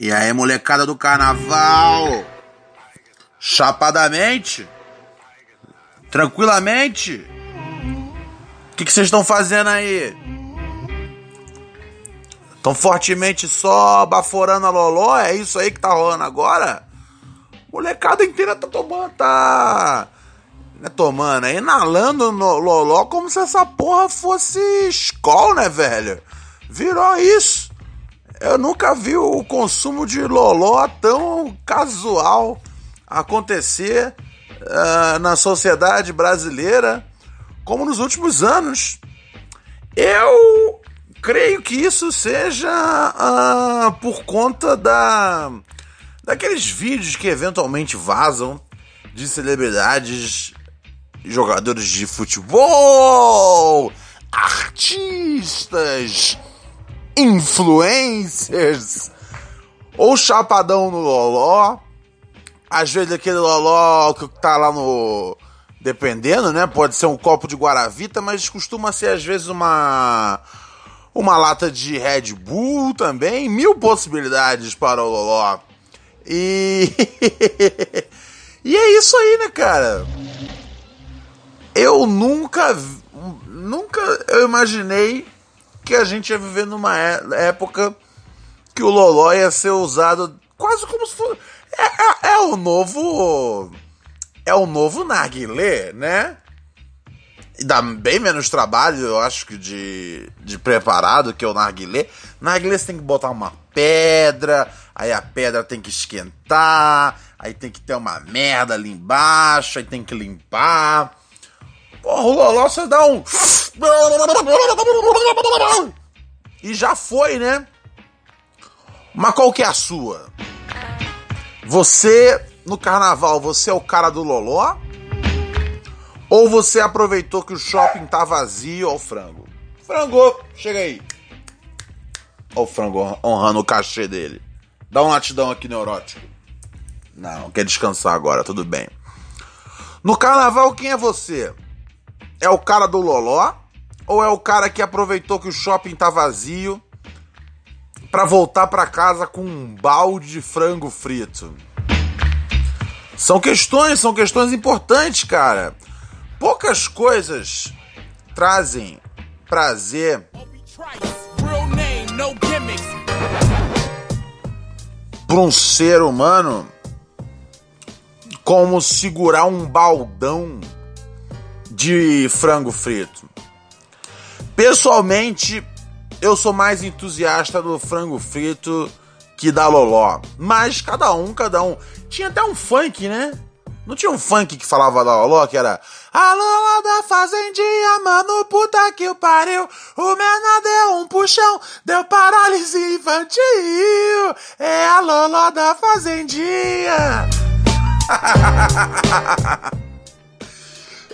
E aí, molecada do carnaval? Chapadamente? Tranquilamente? O que vocês estão fazendo aí? Estão fortemente só baforando a loló? É isso aí que tá rolando agora? Molecada inteira tá tomando, tá. Né, tomando, é inalando no loló como se essa porra fosse escola, né, velho? Virou isso. Eu nunca vi o consumo de loló tão casual acontecer uh, na sociedade brasileira como nos últimos anos. Eu creio que isso seja uh, por conta da daqueles vídeos que eventualmente vazam de celebridades, jogadores de futebol, artistas, influencers, ou chapadão no loló, às vezes aquele loló que tá lá no. Dependendo, né? Pode ser um copo de Guaravita, mas costuma ser às vezes uma. Uma lata de Red Bull também. Mil possibilidades para o loló. E. e é isso aí, né, cara? Eu nunca. Nunca eu imaginei que a gente ia viver numa é, época que o Loló ia ser usado quase como se fosse. É, é, é o novo. É o novo Narguilé, né? E dá bem menos trabalho, eu acho que de, de preparado que o narguilé. Narguilé você tem que botar uma pedra, aí a pedra tem que esquentar, aí tem que ter uma merda ali embaixo, aí tem que limpar. Porra, o Loló você dá um. E já foi, né? Mas qual que é a sua? Você, no carnaval, você é o cara do Loló? Ou você aproveitou que o shopping tá vazio, ó o frango? Frango, chega aí. Ó o frango honrando o cachê dele. Dá um latidão aqui neurótico. Não, quer descansar agora, tudo bem. No carnaval, quem é você? É o cara do Loló? Ou é o cara que aproveitou que o shopping tá vazio para voltar para casa com um balde de frango frito? São questões, são questões importantes, cara. Poucas coisas trazem prazer para um ser humano como segurar um baldão de frango frito. Pessoalmente, eu sou mais entusiasta do frango frito que da loló. Mas cada um, cada um. Tinha até um funk, né? Não tinha um funk que falava da loló, que era A loló da fazendinha, mano, puta que o pariu. O menor deu um puxão, deu parálise infantil. É a loló da fazendinha.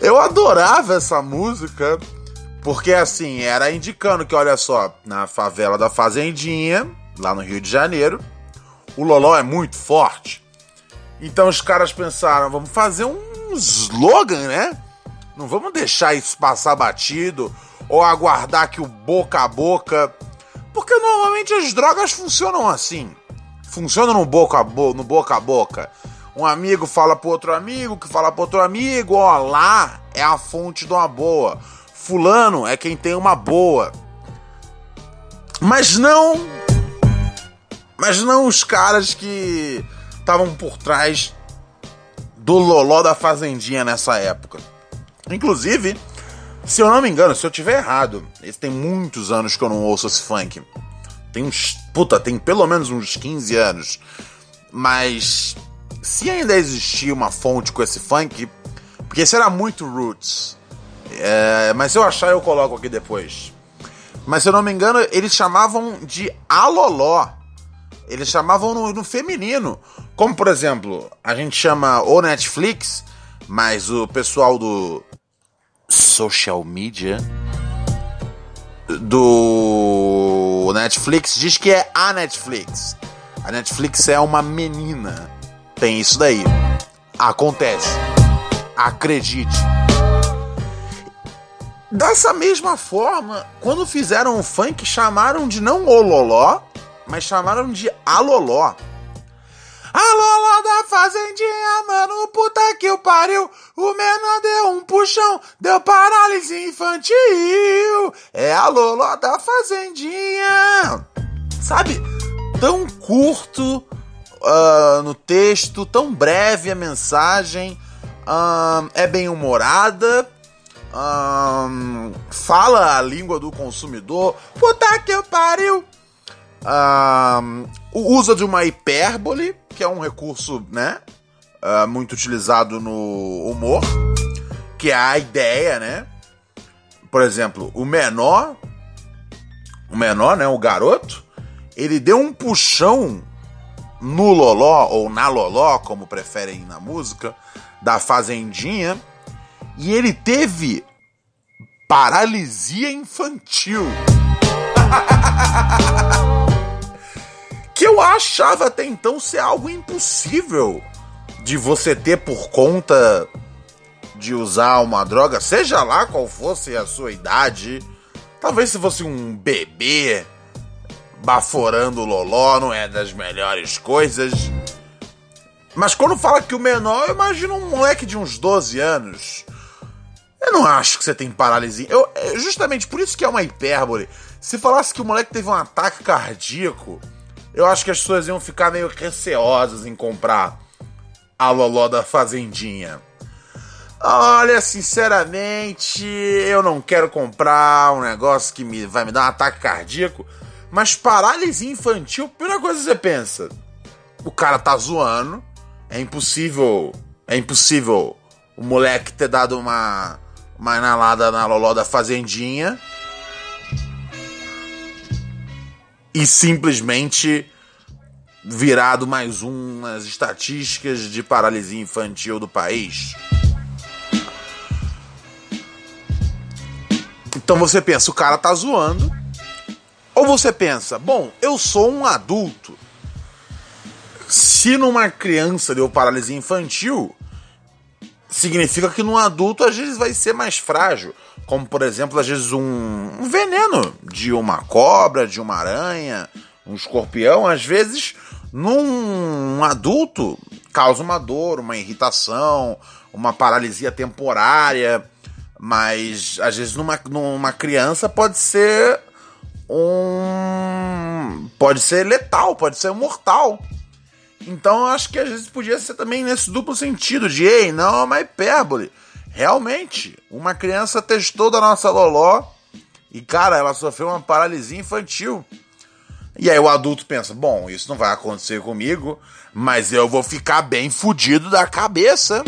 Eu adorava essa música, porque assim, era indicando que, olha só, na favela da Fazendinha, lá no Rio de Janeiro, o Loló é muito forte. Então os caras pensaram, vamos fazer um slogan, né? Não vamos deixar isso passar batido ou aguardar que o boca a boca. Porque normalmente as drogas funcionam assim. Funcionam no boca a, bo no boca, a boca. Um amigo fala pro outro amigo, que fala pro outro amigo, ó, lá é a fonte de uma boa. Fulano é quem tem uma boa. Mas não. mas não os caras que estavam por trás do loló da fazendinha nessa época. Inclusive, se eu não me engano, se eu tiver errado, esse tem muitos anos que eu não ouço esse funk. Tem uns. Puta, tem pelo menos uns 15 anos. Mas. Se ainda existia uma fonte com esse funk. Porque esse era muito roots. É, mas se eu achar, eu coloco aqui depois. Mas se eu não me engano, eles chamavam de aloló. Eles chamavam no, no feminino. Como, por exemplo, a gente chama o Netflix, mas o pessoal do social media do Netflix diz que é a Netflix. A Netflix é uma menina. Tem isso daí. Acontece. Acredite. Dessa mesma forma, quando fizeram o funk, chamaram de não Ololó, mas chamaram de Aloló. Aloló da fazendinha, mano, puta que o pariu. O menor deu um puxão, deu parálise infantil. É a Loló da fazendinha. Sabe? Tão curto uh, no texto, tão breve a mensagem. Uh, é bem humorada. Uh, fala a língua do consumidor. Puta que pariu. usa de uma hipérbole que é um recurso, né? Uh, muito utilizado no humor, que é a ideia, né? Por exemplo, o menor, o menor, né? O garoto, ele deu um puxão no loló ou na loló, como preferem na música, da fazendinha, e ele teve paralisia infantil. que eu achava até então ser algo impossível de você ter por conta de usar uma droga, seja lá qual fosse a sua idade. Talvez se fosse um bebê baforando o loló, não é das melhores coisas. Mas quando fala que o menor, eu imagino um moleque de uns 12 anos. Eu não acho que você tem paralisia. Eu, é justamente por isso que é uma hipérbole. Se falasse que o moleque teve um ataque cardíaco, eu acho que as pessoas iam ficar meio receosas em comprar a Loló da Fazendinha. Olha, sinceramente, eu não quero comprar um negócio que me, vai me dar um ataque cardíaco, mas paralisia infantil, primeira coisa que você pensa, o cara tá zoando, é impossível, é impossível o moleque ter dado uma, uma inalada na Loló da Fazendinha e simplesmente virado mais um nas estatísticas de paralisia infantil do país. Então você pensa, o cara tá zoando. Ou você pensa, bom, eu sou um adulto. Se numa criança deu paralisia infantil, significa que num adulto às vezes vai ser mais frágil. Como, por exemplo, às vezes um, um veneno de uma cobra, de uma aranha, um escorpião, às vezes num adulto causa uma dor, uma irritação, uma paralisia temporária, mas às vezes numa, numa criança pode ser um. pode ser letal, pode ser mortal. Então acho que às vezes podia ser também nesse duplo sentido de ei, não é uma hipérbole. Realmente, uma criança testou da nossa Loló e, cara, ela sofreu uma paralisia infantil. E aí o adulto pensa: bom, isso não vai acontecer comigo, mas eu vou ficar bem fudido da cabeça.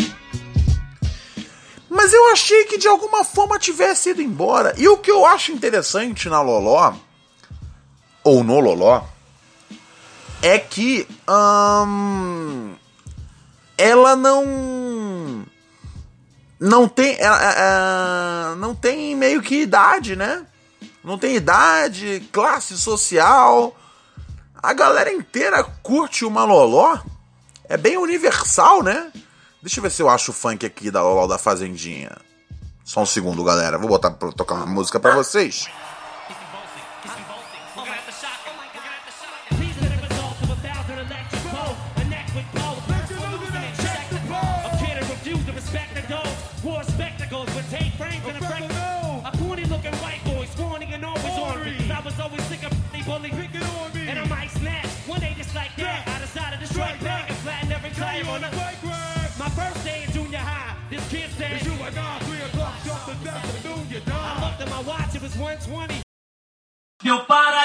Mas eu achei que de alguma forma tivesse ido embora. E o que eu acho interessante na Loló, ou no Loló, é que ela não não tem ela, ela, não tem meio que idade, né? Não tem idade, classe social. A galera inteira curte o Maloló. É bem universal, né? Deixa eu ver se eu acho o funk aqui da Loló da Fazendinha. Só um segundo, galera. Vou botar pra tocar uma música pra vocês.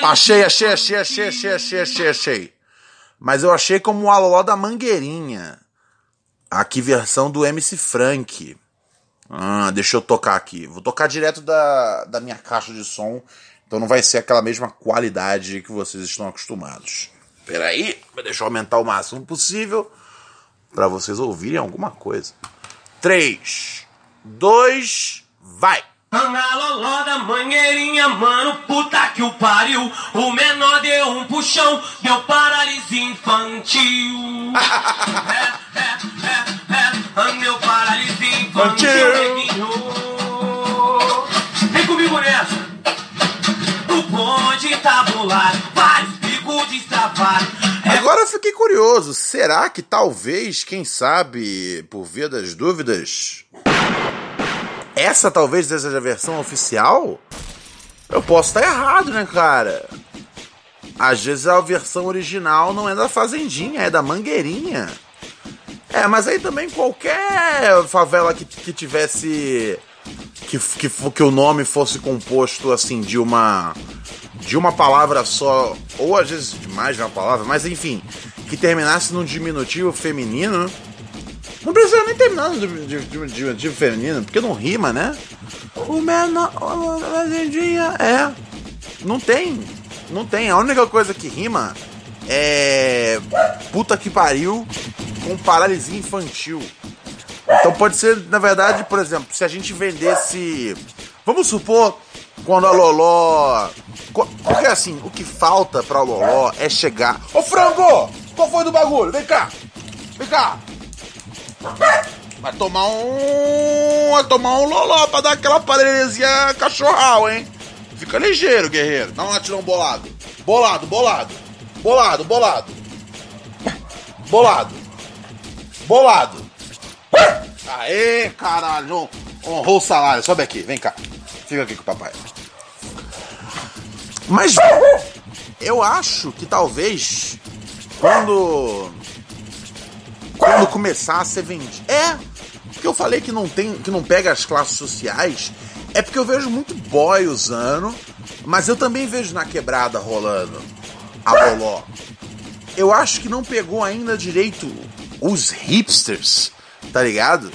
Achei, achei, achei, achei, achei, achei, achei, achei. Mas eu achei como o Aloló da Mangueirinha. Aqui versão do MC Frank. Ah, deixa eu tocar aqui. Vou tocar direto da, da minha caixa de som. Então não vai ser aquela mesma qualidade que vocês estão acostumados. Peraí, deixa eu aumentar o máximo possível para vocês ouvirem alguma coisa. 3, 2, vai! Loló da mangueirinha, mano, puta que o pariu. O menor deu um puxão, deu paralisia infantil. é, é, é, é, meu paralisia infantil. Vem comigo nessa. O bonde tabular, vários picos destravados. Agora eu fiquei curioso. Será que talvez, quem sabe, por via das dúvidas, essa talvez seja a versão oficial? Eu posso estar errado, né, cara? Às vezes a versão original não é da Fazendinha, é da Mangueirinha. É, mas aí também qualquer favela que, que tivesse. Que, que, que o nome fosse composto assim de uma. De uma palavra só, ou às vezes de mais de uma palavra, mas enfim, que terminasse num diminutivo feminino, não precisa nem terminar no diminutivo feminino, porque não rima, né? O menor. Legendinha é. Não tem. Não tem. A única coisa que rima é. Puta que pariu com paralisia infantil. Então pode ser, na verdade, por exemplo, se a gente vendesse. Vamos supor, quando a Loló. Porque assim, o que falta pra Loló é chegar. Ô frango! Qual foi do bagulho? Vem cá! Vem cá! Vai tomar um. Vai tomar um loló pra dar aquela paralisia cachorral, hein? Fica ligeiro, guerreiro. Dá um latilão bolado. Bolado, bolado. Bolado, bolado. Bolado. Bolado. Aê, caralho. Honrou o salário. Sobe aqui, vem cá. Fica aqui com o papai. Mas eu acho que talvez quando quando começar a ser vendido. É, porque eu falei que não tem, que não pega as classes sociais, é porque eu vejo muito boy usando, mas eu também vejo na quebrada rolando a boló. Eu acho que não pegou ainda direito os hipsters, tá ligado?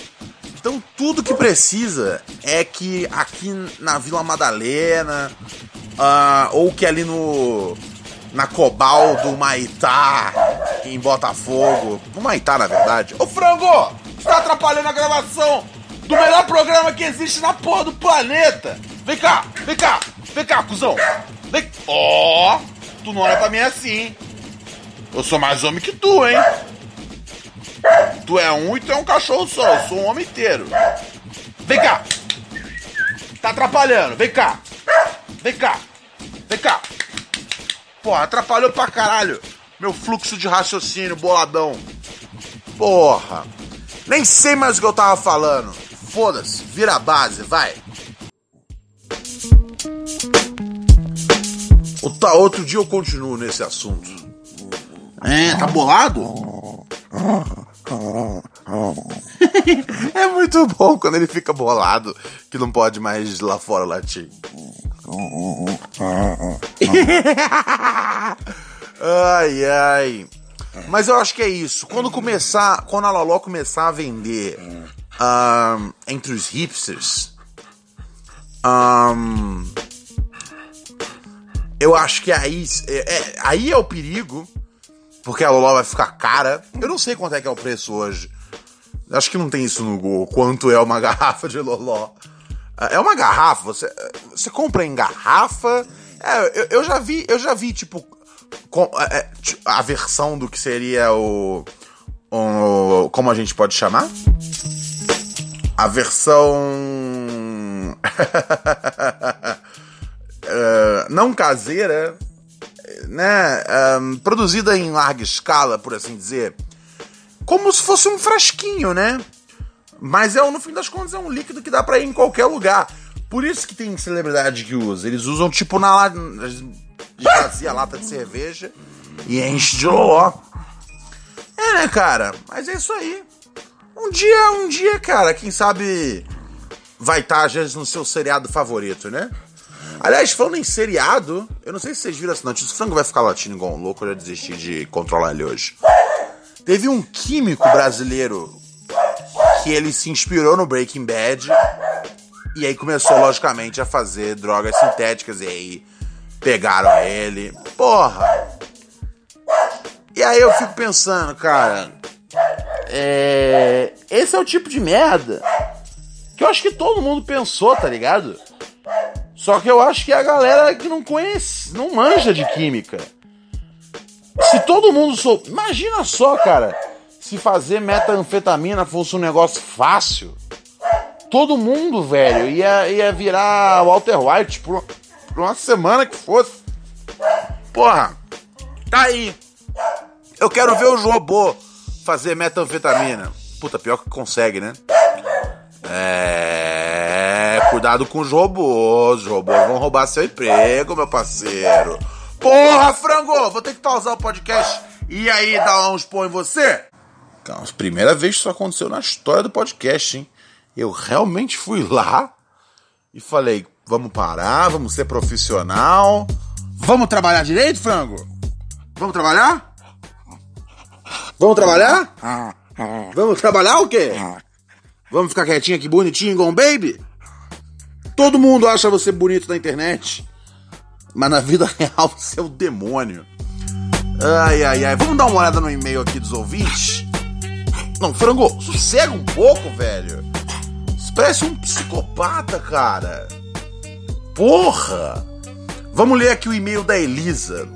Então tudo que precisa é que aqui na Vila Madalena, uh, ou que ali no na Cobal do Maitá, em Botafogo. No Maitá, na verdade. Ô frango! Você tá atrapalhando a gravação do melhor programa que existe na porra do planeta! Vem cá, vem cá, vem cá, cuzão! Vem. Ó! Oh, tu não olha pra mim assim. Eu sou mais homem que tu, hein? Tu é um e tu é um cachorro só. Eu sou um homem inteiro. Vem cá! Tá atrapalhando, vem cá! Vem cá! Vem cá! Porra, atrapalhou pra caralho meu fluxo de raciocínio boladão. Porra. Nem sei mais o que eu tava falando. Foda-se, vira a base, vai. Tá, outro dia eu continuo nesse assunto. É, tá bolado? é muito bom quando ele fica bolado, que não pode mais lá fora latir. Ai, ai. Mas eu acho que é isso. Quando começar, quando a Loló começar a vender um, entre os hipsters, um, eu acho que aí é, é, aí é o perigo, porque a Loló vai ficar cara. Eu não sei quanto é que é o preço hoje. Acho que não tem isso no Google. Quanto é uma garrafa de Loló? É uma garrafa, você, você compra em garrafa. É, eu, eu já vi, eu já vi, tipo, com, é, a versão do que seria o, o. Como a gente pode chamar? A versão. uh, não caseira, né? Um, produzida em larga escala, por assim dizer. Como se fosse um frasquinho, né? Mas é, no fim das contas é um líquido que dá para ir em qualquer lugar. Por isso que tem celebridade que usa. Eles usam tipo na esvazia a lata de cerveja e enche de loló. É, né, cara? Mas é isso aí. Um dia, um dia, cara, quem sabe vai estar, às vezes, no seu seriado favorito, né? Aliás, falando em seriado, eu não sei se vocês viram essa notícia, o frango vai ficar latindo igual um louco, eu já desisti de controlar ele hoje. Teve um químico brasileiro que ele se inspirou no Breaking Bad e aí começou, logicamente, a fazer drogas sintéticas e aí pegaram ele. Porra! E aí eu fico pensando, cara, é... esse é o tipo de merda que eu acho que todo mundo pensou, tá ligado? Só que eu acho que a galera que não conhece, não manja de química. Se todo mundo sou, imagina só, cara, se fazer metanfetamina fosse um negócio fácil. Todo mundo, velho, ia, ia virar Walter White por, por uma semana que fosse. Porra, tá aí. Eu quero ver os robôs fazer metanfetamina. Puta, pior que consegue, né? É. Cuidado com os robôs. Os robôs vão roubar seu emprego, meu parceiro. Porra, frango! Vou ter que pausar o podcast e aí dar uns põe em você? Calma, primeira vez que isso aconteceu na história do podcast, hein? Eu realmente fui lá e falei: vamos parar, vamos ser profissional. Vamos trabalhar direito, frango? Vamos trabalhar? Vamos trabalhar? Vamos trabalhar o quê? Vamos ficar quietinho aqui, bonitinho, igual um baby? Todo mundo acha você bonito na internet, mas na vida real você é o demônio. Ai, ai, ai. Vamos dar uma olhada no e-mail aqui dos ouvintes? Não, frango, sossega um pouco, velho. Isso parece um psicopata, cara. Porra! Vamos ler aqui o e-mail da Elisa.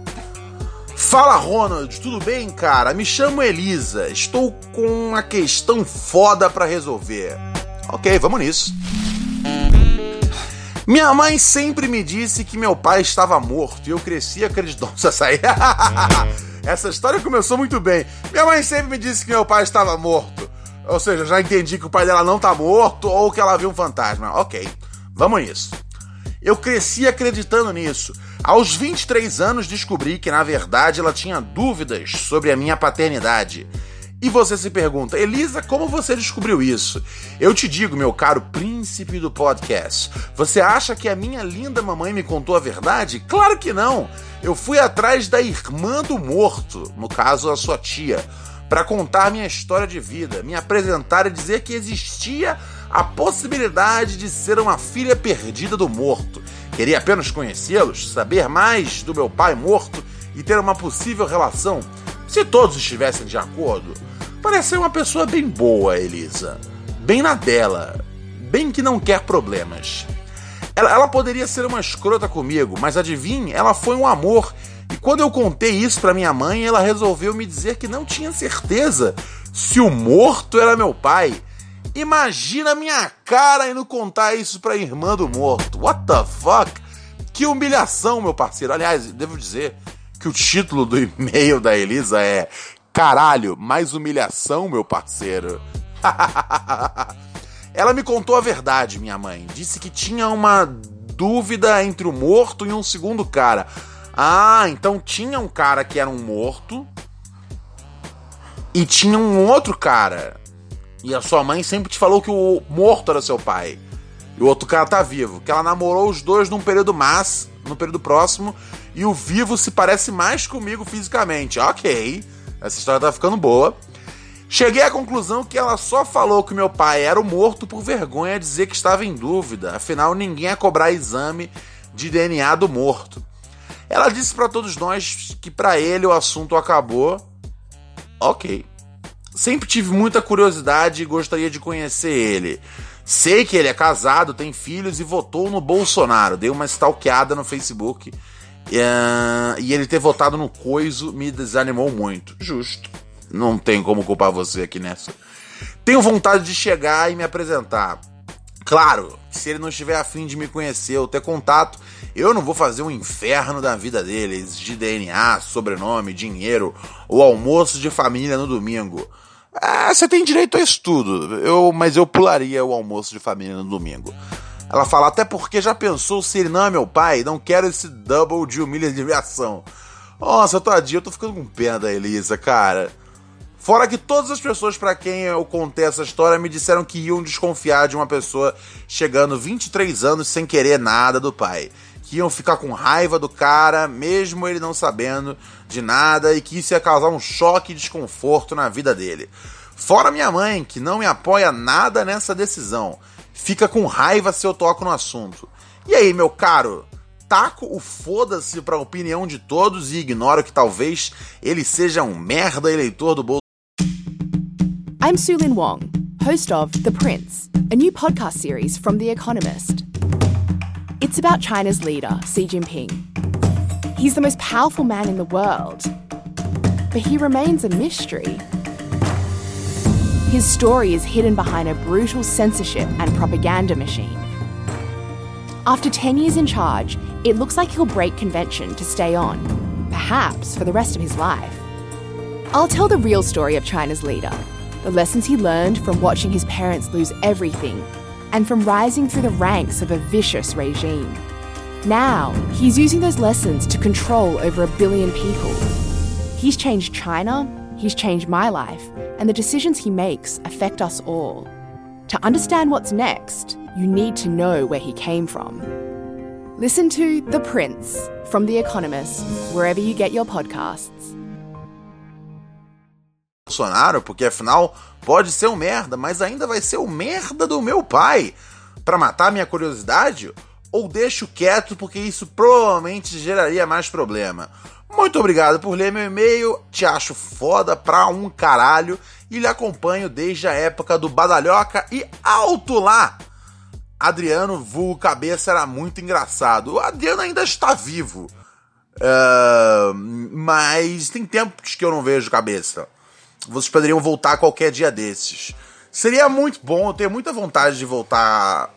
Fala, Ronald, tudo bem, cara? Me chamo Elisa. Estou com uma questão foda para resolver. Ok, vamos nisso. Minha mãe sempre me disse que meu pai estava morto e eu cresci acreditando. Nossa, aí. Essa história começou muito bem. Minha mãe sempre me disse que meu pai estava morto. Ou seja, já entendi que o pai dela não tá morto ou que ela viu um fantasma. Ok, vamos nisso. Eu cresci acreditando nisso. Aos 23 anos descobri que na verdade ela tinha dúvidas sobre a minha paternidade. E você se pergunta, Elisa, como você descobriu isso? Eu te digo, meu caro príncipe do podcast, você acha que a minha linda mamãe me contou a verdade? Claro que não! Eu fui atrás da irmã do morto, no caso a sua tia, para contar minha história de vida, me apresentar e dizer que existia a possibilidade de ser uma filha perdida do morto. Queria apenas conhecê-los, saber mais do meu pai morto e ter uma possível relação, se todos estivessem de acordo. Parece ser uma pessoa bem boa, Elisa. Bem na dela. Bem que não quer problemas. Ela, ela poderia ser uma escrota comigo, mas adivinhe, ela foi um amor. E quando eu contei isso para minha mãe, ela resolveu me dizer que não tinha certeza se o morto era meu pai Imagina minha cara indo contar isso pra irmã do morto. What the fuck? Que humilhação, meu parceiro. Aliás, devo dizer que o título do e-mail da Elisa é Caralho, mais humilhação, meu parceiro. Ela me contou a verdade, minha mãe. Disse que tinha uma dúvida entre o morto e um segundo cara. Ah, então tinha um cara que era um morto e tinha um outro cara. E a sua mãe sempre te falou que o morto era seu pai. E o outro cara tá vivo. Que ela namorou os dois num período mas, no período próximo, e o vivo se parece mais comigo fisicamente. Ok, essa história tá ficando boa. Cheguei à conclusão que ela só falou que meu pai era o morto por vergonha de dizer que estava em dúvida, afinal ninguém ia cobrar exame de DNA do morto. Ela disse para todos nós que para ele o assunto acabou. Ok. Sempre tive muita curiosidade e gostaria de conhecer ele. Sei que ele é casado, tem filhos e votou no Bolsonaro. Dei uma stalkeada no Facebook. Uh, e ele ter votado no Coiso me desanimou muito. Justo. Não tem como culpar você aqui nessa. Tenho vontade de chegar e me apresentar. Claro, se ele não estiver afim de me conhecer ou ter contato, eu não vou fazer um inferno da vida dele, exigir DNA, sobrenome, dinheiro ou almoço de família no domingo. Ah, você tem direito a isso tudo, eu, mas eu pularia o almoço de família no domingo. Ela fala, até porque já pensou se ele não é meu pai, não quero esse double de humilhação. Nossa, tadinha, eu tô ficando com pena da Elisa, cara. Fora que todas as pessoas para quem eu contei essa história me disseram que iam desconfiar de uma pessoa chegando 23 anos sem querer nada do pai. Que iam ficar com raiva do cara, mesmo ele não sabendo de nada, e que isso ia causar um choque e desconforto na vida dele. Fora minha mãe, que não me apoia nada nessa decisão. Fica com raiva se eu toco no assunto. E aí, meu caro? taco o foda-se pra opinião de todos e ignoro que talvez ele seja um merda eleitor do Bolsonaro. I'm Sulin Wong, host of The Prince, a new podcast series from The Economist. It's about China's leader, Xi Jinping. He's the most powerful man in the world, but he remains a mystery. His story is hidden behind a brutal censorship and propaganda machine. After 10 years in charge, it looks like he'll break convention to stay on, perhaps for the rest of his life. I'll tell the real story of China's leader, the lessons he learned from watching his parents lose everything, and from rising through the ranks of a vicious regime. Now, he's using those lessons to control over a billion people. He's changed China, he's changed my life, and the decisions he makes affect us all. To understand what's next, you need to know where he came from. Listen to The Prince from The Economist, wherever you get your podcasts. Bolsonaro, porque afinal pode ser um merda, mas ainda vai ser o merda do meu pai. Para matar minha curiosidade? Ou deixo quieto porque isso provavelmente geraria mais problema. Muito obrigado por ler meu e-mail, te acho foda pra um caralho e lhe acompanho desde a época do Badalhoca e alto lá! Adriano Vulgo Cabeça era muito engraçado. O Adriano ainda está vivo. Uh, mas tem tempos que eu não vejo cabeça. Vocês poderiam voltar qualquer dia desses. Seria muito bom, eu tenho muita vontade de voltar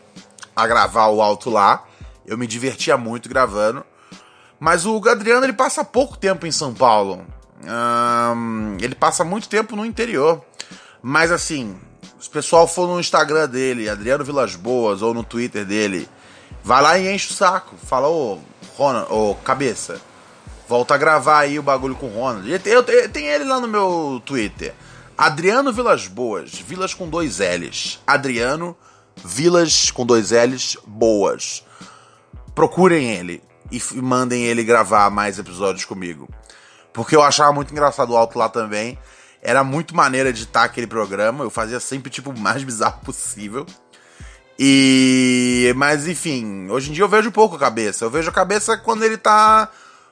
a gravar o alto lá. Eu me divertia muito gravando. Mas o Adriano ele passa pouco tempo em São Paulo. Um, ele passa muito tempo no interior. Mas assim, se o pessoal for no Instagram dele, Adriano Vilas Boas, ou no Twitter dele, vai lá e enche o saco. Fala, ô, Ronald, ô, cabeça, volta a gravar aí o bagulho com o Ronald. Eu, eu, tem ele lá no meu Twitter. Adriano Vilas Boas, Vilas com dois L's. Adriano Vilas com dois L's Boas. Procurem ele e mandem ele gravar mais episódios comigo. Porque eu achava muito engraçado o alto lá também. Era muito maneiro editar aquele programa. Eu fazia sempre tipo o mais bizarro possível. E. Mas enfim, hoje em dia eu vejo pouco a cabeça. Eu vejo a cabeça quando ele tá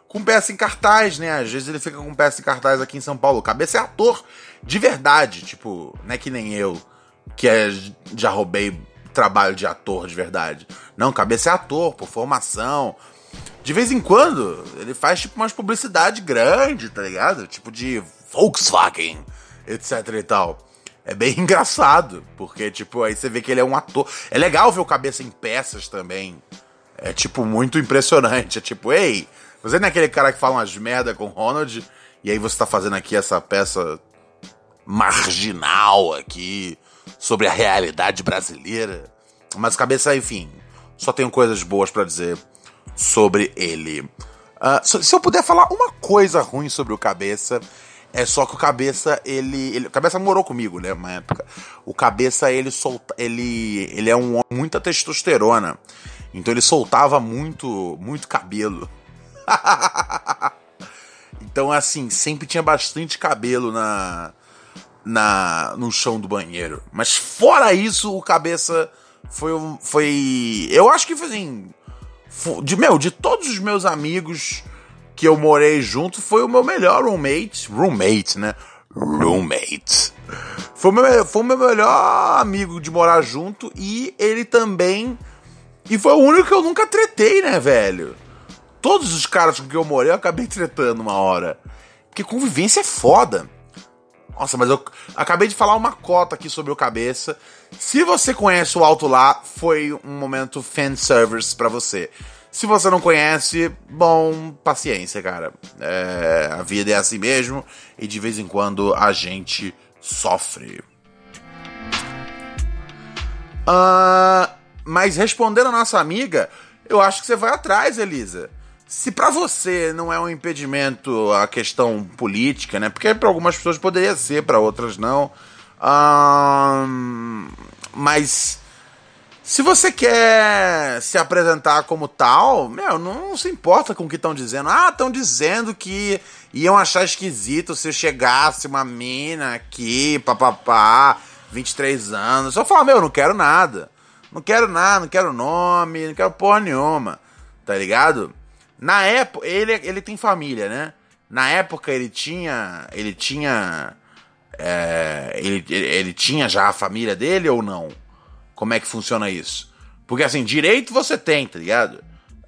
com peça em cartaz, né? Às vezes ele fica com peça em cartaz aqui em São Paulo. Cabeça é ator de verdade, tipo, não é que nem eu, que é, já roubei trabalho de ator de verdade. Não, cabeça é ator, por formação. De vez em quando, ele faz tipo umas publicidade grande, tá ligado? Tipo de Volkswagen, etc e tal. É bem engraçado, porque, tipo, aí você vê que ele é um ator. É legal ver o cabeça em peças também. É, tipo, muito impressionante. É tipo, ei, você não é aquele cara que fala umas merda com o Ronald, e aí você tá fazendo aqui essa peça marginal aqui, sobre a realidade brasileira. Mas cabeça, enfim, só tenho coisas boas para dizer sobre ele. Uh, se eu puder falar uma coisa ruim sobre o cabeça, é só que o Cabeça, ele, ele. O Cabeça morou comigo, né? Uma época. O Cabeça, ele solta. Ele, ele é um homem muita testosterona. Então ele soltava muito, muito cabelo. então, assim, sempre tinha bastante cabelo na, na no chão do banheiro. Mas fora isso, o Cabeça foi. foi eu acho que foi assim. De, meu, de todos os meus amigos que eu morei junto foi o meu melhor roommate. Roommate, né? Roommate. Foi o meu, foi meu melhor amigo de morar junto e ele também. E foi o único que eu nunca tretei, né, velho? Todos os caras com quem eu morei eu acabei tretando uma hora. Porque convivência é foda. Nossa, mas eu acabei de falar uma cota aqui sobre o cabeça. Se você conhece o Alto Lá, foi um momento fan service para você. Se você não conhece, bom, paciência, cara. É, a vida é assim mesmo e de vez em quando a gente sofre. Uh, mas respondendo a nossa amiga, eu acho que você vai atrás, Elisa. se para você não é um impedimento a questão política, né? Porque para algumas pessoas poderia ser, para outras não. Hum, mas se você quer se apresentar como tal, meu, não se importa com o que estão dizendo. Ah, estão dizendo que iam achar esquisito se chegasse uma mina aqui, papapá, 23 anos. Eu falo, meu, não quero nada. Não quero nada, não quero nome, não quero porra nenhuma. Tá ligado? Na época, ele, ele tem família, né? Na época ele tinha. Ele tinha. É, ele, ele tinha já a família dele ou não? Como é que funciona isso? Porque assim, direito você tem, tá ligado?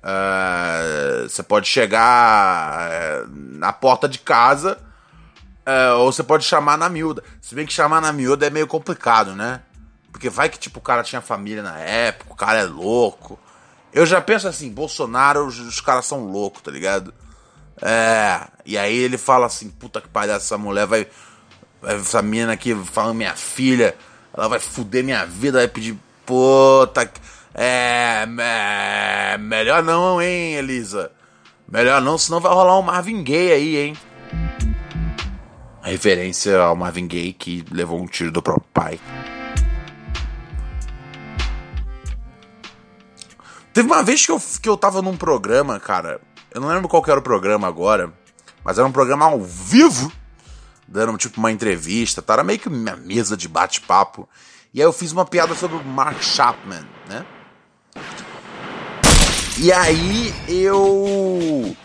Uh, você pode chegar uh, na porta de casa uh, ou você pode chamar na miúda. Se bem que chamar na miúda é meio complicado, né? Porque vai que tipo o cara tinha família na época, o cara é louco. Eu já penso assim, Bolsonaro, os, os caras são loucos, tá ligado? É, e aí ele fala assim, puta que pariu, essa mulher vai. Essa menina aqui falando minha filha, ela vai fuder minha vida, vai pedir. Puta. É, é. Melhor não, hein, Elisa? Melhor não, senão vai rolar um Marvin Gaye aí, hein? Referência ao Marvin Gaye que levou um tiro do próprio pai. Teve uma vez que eu, que eu tava num programa, cara. Eu não lembro qual era o programa agora. Mas era um programa ao vivo. Dando tipo uma entrevista. Tá? Era meio que minha mesa de bate-papo. E aí eu fiz uma piada sobre o Mark Chapman, né? E aí eu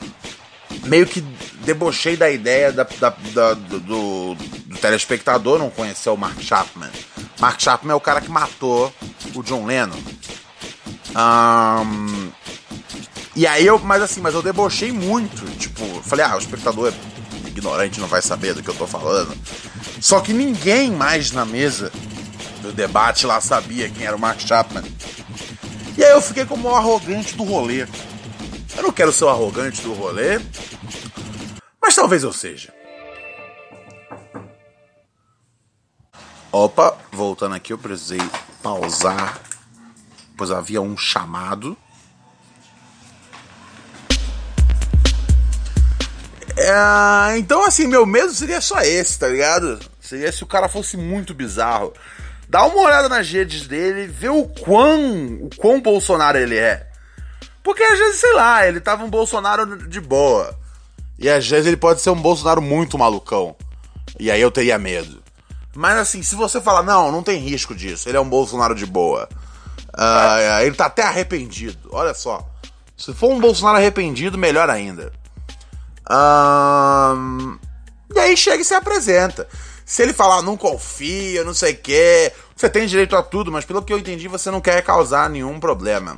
meio que debochei da ideia da, da, da do, do, do, telespectador não conhecer o Mark Chapman. Mark Chapman é o cara que matou o John Lennon. Um, e aí eu, mas assim, mas eu debochei muito. Tipo, falei, ah, o espectador é ignorante, não vai saber do que eu tô falando. Só que ninguém mais na mesa do debate lá sabia quem era o Mark Chapman. E aí eu fiquei como o arrogante do rolê. Eu não quero ser o arrogante do rolê, mas talvez eu seja. Opa, voltando aqui, eu precisei pausar pois havia um chamado. É, então, assim, meu medo seria só esse, tá ligado? Seria se o cara fosse muito bizarro. Dá uma olhada nas redes dele, vê o quão, o quão Bolsonaro ele é. Porque às vezes, sei lá, ele tava um Bolsonaro de boa. E às vezes ele pode ser um Bolsonaro muito malucão. E aí eu teria medo. Mas assim, se você falar, não, não tem risco disso, ele é um Bolsonaro de boa. Uh, ele tá até arrependido. Olha só. Se for um Bolsonaro arrependido, melhor ainda. Uh, e aí chega e se apresenta. Se ele falar, não confia, não sei o quê, você tem direito a tudo, mas pelo que eu entendi, você não quer causar nenhum problema.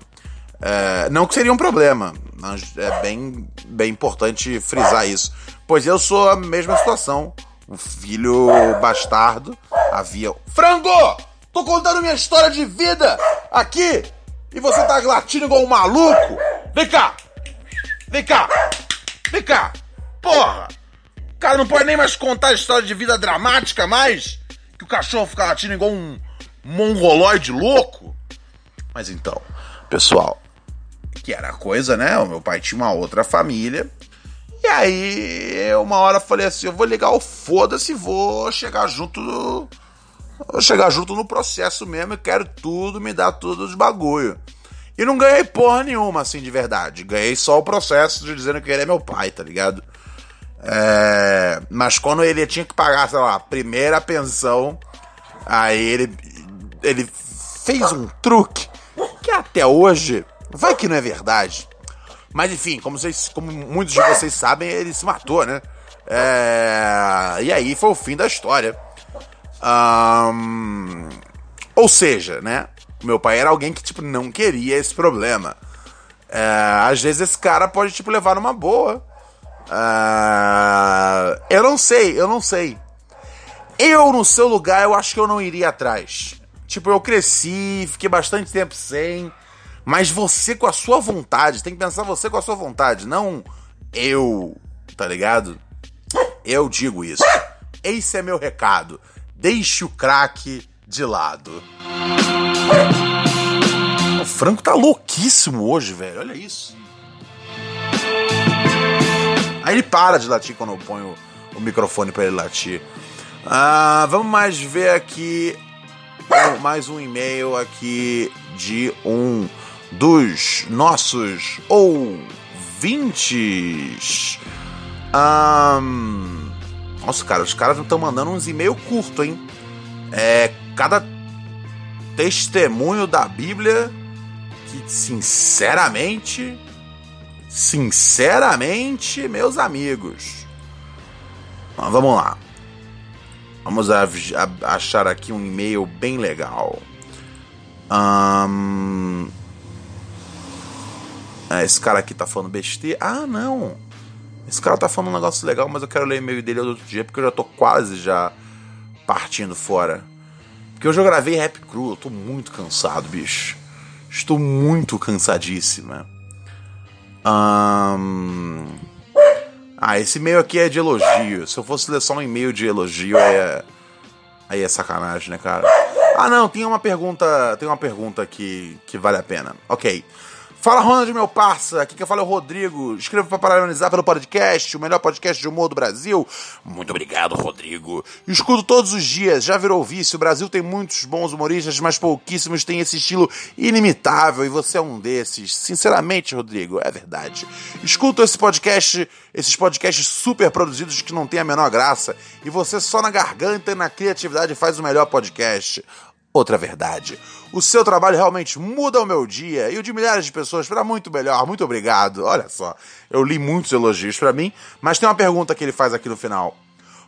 É, não que seria um problema, mas é bem, bem importante frisar isso. Pois eu sou a mesma situação. Um filho bastardo havia. Frango! Tô contando minha história de vida aqui e você tá latindo igual um maluco. Vem cá! Vem cá! Vem! Porra! O cara não pode nem mais contar a história de vida dramática mais? Que o cachorro fica latindo igual um mongoloide louco? Mas então, pessoal, que era coisa, né? O meu pai tinha uma outra família. E aí, uma hora falei assim: eu vou ligar o foda-se, vou chegar junto Vou chegar junto no processo mesmo, eu quero tudo, me dá tudo os bagulho. E não ganhei porra nenhuma, assim, de verdade. Ganhei só o processo de dizendo que ele é meu pai, tá ligado? É... Mas quando ele tinha que pagar, sei lá, a primeira pensão, aí ele, ele fez um truque que até hoje, vai que não é verdade. Mas enfim, como, vocês, como muitos de vocês sabem, ele se matou, né? É... E aí foi o fim da história. Um, ou seja, né? Meu pai era alguém que, tipo, não queria esse problema. É, às vezes esse cara pode, tipo, levar numa boa. Uh, eu não sei, eu não sei. Eu, no seu lugar, eu acho que eu não iria atrás. Tipo, eu cresci, fiquei bastante tempo sem. Mas você com a sua vontade, tem que pensar você com a sua vontade, não eu, tá ligado? Eu digo isso. Esse é meu recado. Deixe o craque de lado. O Franco tá louquíssimo hoje, velho. Olha isso. Aí ele para de latir quando eu ponho o microfone para ele latir. Ah, vamos mais ver aqui mais um e-mail aqui de um dos nossos ouvintes. Um, nossa, cara, os caras estão mandando uns e-mails curtos, hein? É, cada testemunho da Bíblia que, sinceramente, sinceramente, meus amigos. Mas vamos lá. Vamos achar aqui um e-mail bem legal. Um... É, esse cara aqui tá falando besteira. Ah, não. Esse cara tá falando um negócio legal, mas eu quero ler o e-mail dele outro dia porque eu já tô quase já partindo fora. Porque hoje eu gravei rap cru, eu tô muito cansado, bicho. Estou muito cansadíssima. Um... Ah, esse e-mail aqui é de elogio. Se eu fosse ler só um e-mail de elogio, é... aí é sacanagem, né, cara? Ah, não, tem uma pergunta, tem uma pergunta que, que vale a pena. Ok. Fala, Ronald, meu parça. Aqui que eu falo é o Rodrigo. Escreva para parabenizar pelo podcast, o melhor podcast de humor do Brasil. Muito obrigado, Rodrigo. Escuto todos os dias, já virou vício. O Brasil tem muitos bons humoristas, mas pouquíssimos têm esse estilo inimitável e você é um desses. Sinceramente, Rodrigo, é verdade. Escuto esse podcast, esses podcasts super produzidos que não tem a menor graça e você só na garganta e na criatividade faz o melhor podcast. Outra verdade. O seu trabalho realmente muda o meu dia e o de milhares de pessoas para muito melhor. Muito obrigado. Olha só, eu li muitos elogios para mim, mas tem uma pergunta que ele faz aqui no final.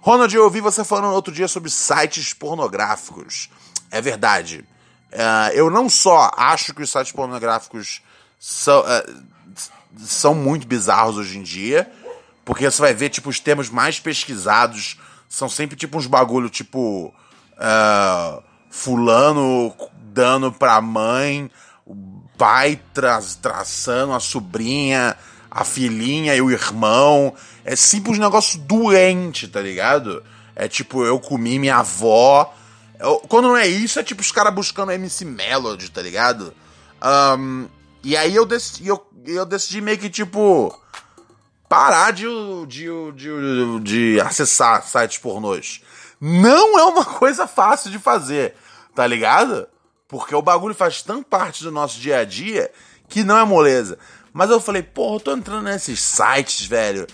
Ronald, eu ouvi você falando outro dia sobre sites pornográficos. É verdade. Uh, eu não só acho que os sites pornográficos são, uh, são muito bizarros hoje em dia, porque você vai ver, tipo, os termos mais pesquisados são sempre, tipo, uns bagulho, tipo... Uh, fulano dando pra mãe, o pai tra traçando a sobrinha, a filhinha e o irmão. É simples negócio doente, tá ligado? É tipo, eu comi minha avó. Eu, quando não é isso, é tipo os caras buscando MC Melody, tá ligado? Um, e aí eu decidi, eu, eu decidi meio que, tipo, parar de, de, de, de acessar sites pornôs. Não é uma coisa fácil de fazer. Tá ligado? Porque o bagulho faz tão parte do nosso dia a dia que não é moleza. Mas eu falei, porra, eu tô entrando nesses sites, velho.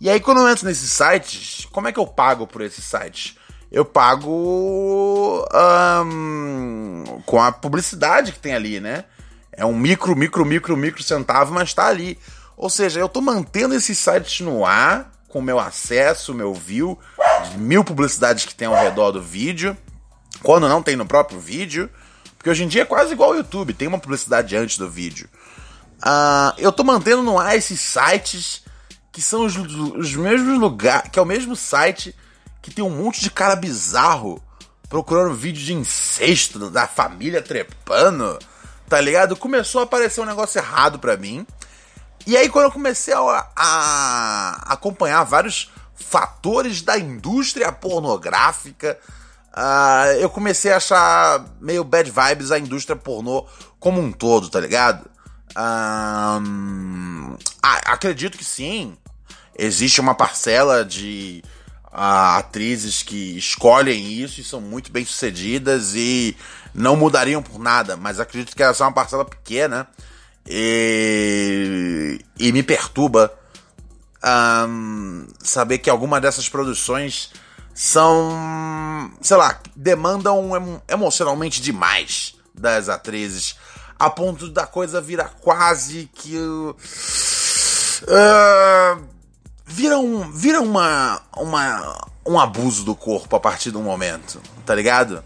E aí, quando eu entro nesses sites, como é que eu pago por esses sites? Eu pago um, com a publicidade que tem ali, né? É um micro, micro, micro, micro centavo, mas tá ali. Ou seja, eu tô mantendo esses sites no ar, com meu acesso, meu view, mil publicidades que tem ao redor do vídeo. Quando não tem no próprio vídeo, porque hoje em dia é quase igual ao YouTube, tem uma publicidade antes do vídeo. Uh, eu tô mantendo no ar esses sites que são os, os mesmos lugares, que é o mesmo site que tem um monte de cara bizarro procurando vídeo de incesto da família trepando, tá ligado? Começou a aparecer um negócio errado pra mim. E aí, quando eu comecei a, a acompanhar vários fatores da indústria pornográfica, uh, eu comecei a achar meio bad vibes a indústria pornô como um todo, tá ligado? Uh, acredito que sim. Existe uma parcela de uh, atrizes que escolhem isso e são muito bem sucedidas e não mudariam por nada, mas acredito que é uma parcela pequena e, e me perturba um, saber que alguma dessas produções são, sei lá, demandam emocionalmente demais das atrizes, a ponto da coisa virar quase que. Uh, vira um, vira uma, uma, um abuso do corpo a partir do momento, tá ligado?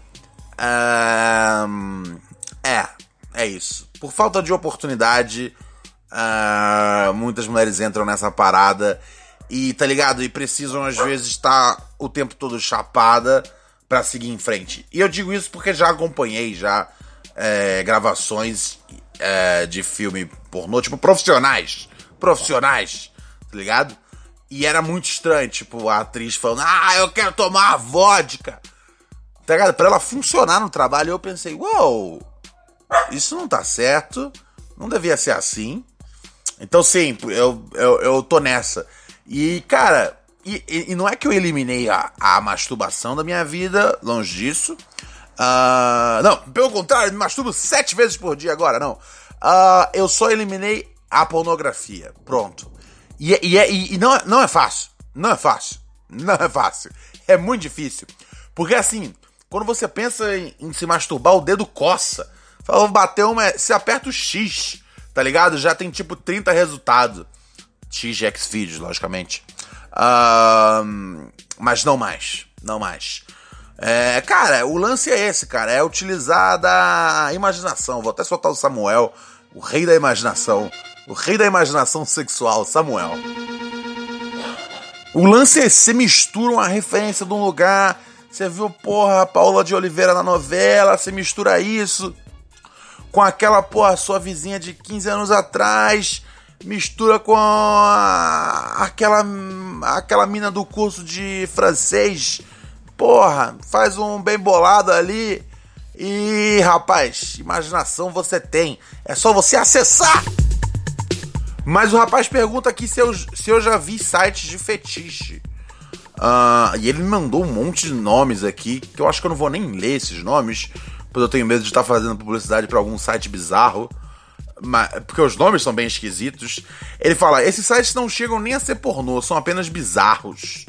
Uh, é, é isso. Por falta de oportunidade, uh, muitas mulheres entram nessa parada e tá ligado? E precisam às vezes estar o tempo todo chapada para seguir em frente. E eu digo isso porque já acompanhei já é, gravações é, de filme pornô, tipo profissionais, profissionais, tá ligado? E era muito estranho, tipo, a atriz falando, ah, eu quero tomar vodka. Tá ligado? Pra ela funcionar no trabalho, eu pensei, uou, isso não tá certo, não devia ser assim. Então, sim, eu, eu, eu tô nessa. E, cara, e, e- não é que eu eliminei a, a masturbação da minha vida, longe disso. Ah, não, pelo contrário, me masturbo sete vezes por dia agora, não. Ah, eu só eliminei a pornografia. Pronto. E, e, é- e- não, é- não é fácil. Não é fácil. Não é fácil. É muito difícil. Porque assim, quando você pensa em, em se masturbar, o dedo coça. Fala, bater uma. Você aperta o X, tá ligado? Já tem tipo 30 resultados. X de Xvideos, logicamente. Ahn, mas não mais. Não mais. É, cara, o lance é esse, cara. É utilizar da imaginação. Vou até soltar o Samuel, o rei da imaginação. O rei da imaginação sexual, Samuel. O lance é você mistura uma referência de um lugar. Você viu, porra, a Paula de Oliveira na novela. Você mistura isso com aquela, porra, sua vizinha de 15 anos atrás. Mistura com a- aquela, aquela mina do curso de francês. Porra, faz um bem bolado ali. E, rapaz, imaginação você tem. É só você acessar. Mas o rapaz pergunta aqui se eu, se eu já vi sites de fetiche. Ah, e ele me mandou um monte de nomes aqui, que eu acho que eu não vou nem ler esses nomes, pois eu tenho medo de estar fazendo publicidade para algum site bizarro. Porque os nomes são bem esquisitos. Ele fala: esses sites não chegam nem a ser pornô, são apenas bizarros.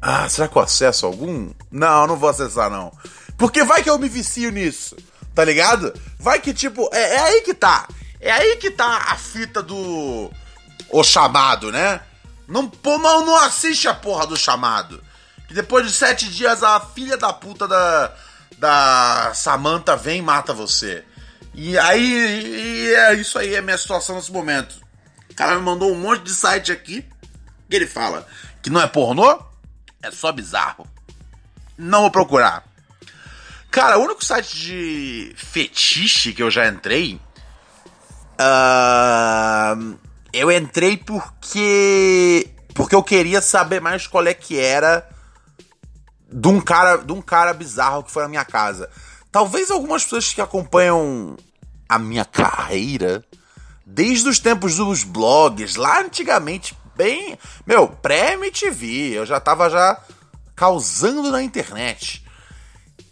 Ah, será que eu acesso algum? Não, não vou acessar, não. Porque vai que eu me vicio nisso, tá ligado? Vai que, tipo, é, é aí que tá. É aí que tá a fita do. O chamado, né? Não, não, não assiste a porra do chamado. Que depois de sete dias a filha da puta da. Da Samantha vem e mata você. E aí. E é isso aí, é a minha situação nesse momento. O cara me mandou um monte de site aqui. Que ele fala que não é pornô, é só bizarro. Não vou procurar. Cara, o único site de fetiche que eu já entrei. ah, eu entrei porque. Porque eu queria saber mais qual é que era de um cara, de um cara bizarro que foi na minha casa. Talvez algumas pessoas que acompanham a minha carreira desde os tempos dos blogs, lá antigamente, bem, meu, pré-MTV, eu já tava já causando na internet.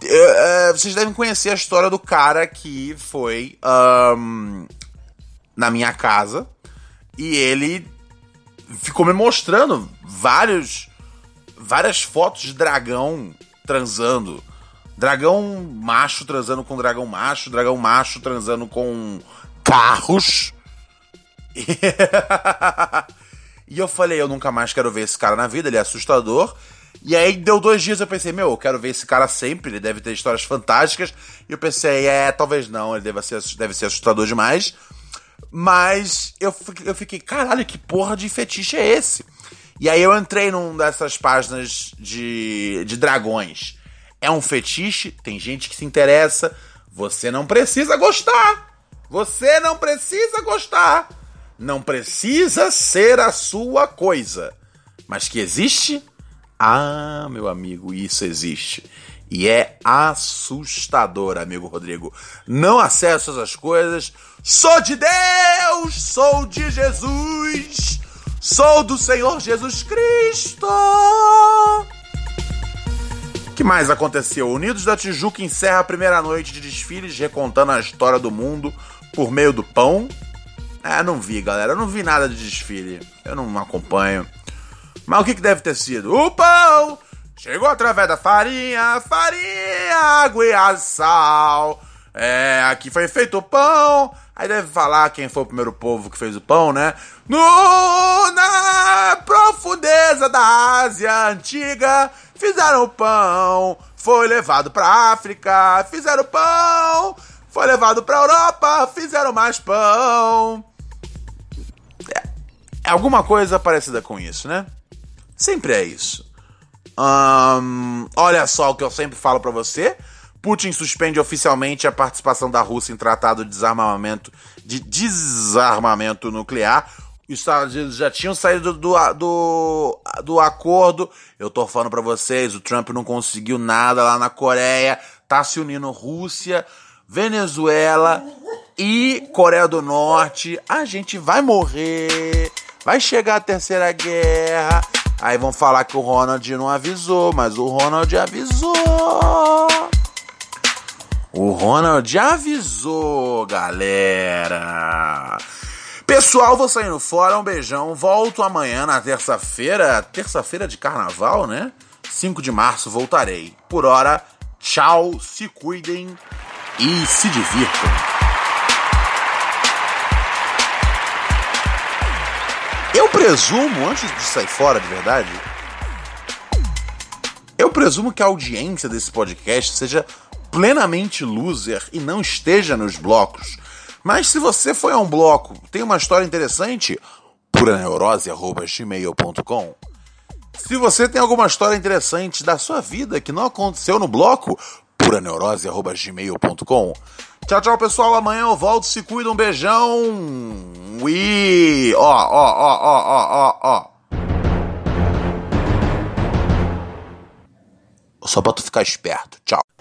Eh, vocês devem conhecer a história do cara que foi ahn, na minha casa e ele ficou me mostrando vários várias fotos de dragão transando. Dragão macho transando com dragão macho, dragão macho transando com carros. E eu falei, eu nunca mais quero ver esse cara na vida, ele é assustador. E aí deu dois dias eu pensei, meu, eu quero ver esse cara sempre, ele deve ter histórias fantásticas. E eu pensei, é, talvez não, ele deve ser, deve ser assustador demais. Mas eu, eu fiquei, caralho, que porra de fetiche é esse? E aí eu entrei num dessas páginas de, de dragões. É um fetiche, tem gente que se interessa. Você não precisa gostar. Você não precisa gostar. Não precisa ser a sua coisa. Mas que existe? Ah, meu amigo, isso existe. E é assustador, amigo Rodrigo. Não acesso essas coisas. Sou de Deus, sou de Jesus, sou do Senhor Jesus Cristo. Que mais aconteceu? Unidos da Tijuca encerra a primeira noite de desfiles recontando a história do mundo por meio do pão. Ah, não vi, galera. Eu não vi nada de desfile. Eu não acompanho. Mas o que, que deve ter sido? O pão chegou através da farinha, farinha, água e sal. É, aqui foi feito o pão. Aí deve falar quem foi o primeiro povo que fez o pão, né? No, na profundeza da Ásia Antiga, fizeram pão. Foi levado pra África, fizeram pão. Foi levado pra Europa, fizeram mais pão. É alguma coisa parecida com isso, né? Sempre é isso. Olha só o que eu sempre falo pra você. Putin suspende oficialmente a participação da Rússia em tratado de desarmamento, de desarmamento nuclear. Os Estados Unidos já tinham saído do, do, do acordo. Eu tô falando pra vocês, o Trump não conseguiu nada lá na Coreia. Tá se unindo Rússia, Venezuela e Coreia do Norte. A gente vai morrer. Vai chegar a terceira guerra. Aí vão falar que o Ronald não avisou, mas o Ronald avisou. O Ronald avisou, galera. Pessoal, vou saindo fora, um beijão. Volto amanhã na terça-feira, terça-feira de carnaval, né? 5 de março voltarei. Por hora, tchau, se cuidem e se divirtam. Eu presumo, antes de sair fora de verdade, eu presumo que a audiência desse podcast seja plenamente loser e não esteja nos blocos. Mas se você foi a um bloco, tem uma história interessante, puraneurose.gmail.com Se você tem alguma história interessante da sua vida que não aconteceu no bloco, puraneurose.gmail.com Tchau, tchau, pessoal. Amanhã eu volto. Se cuida, um beijão. Ui! Ó, ó, ó, ó, ó, ó, ó. Só pra tu ficar esperto. Tchau.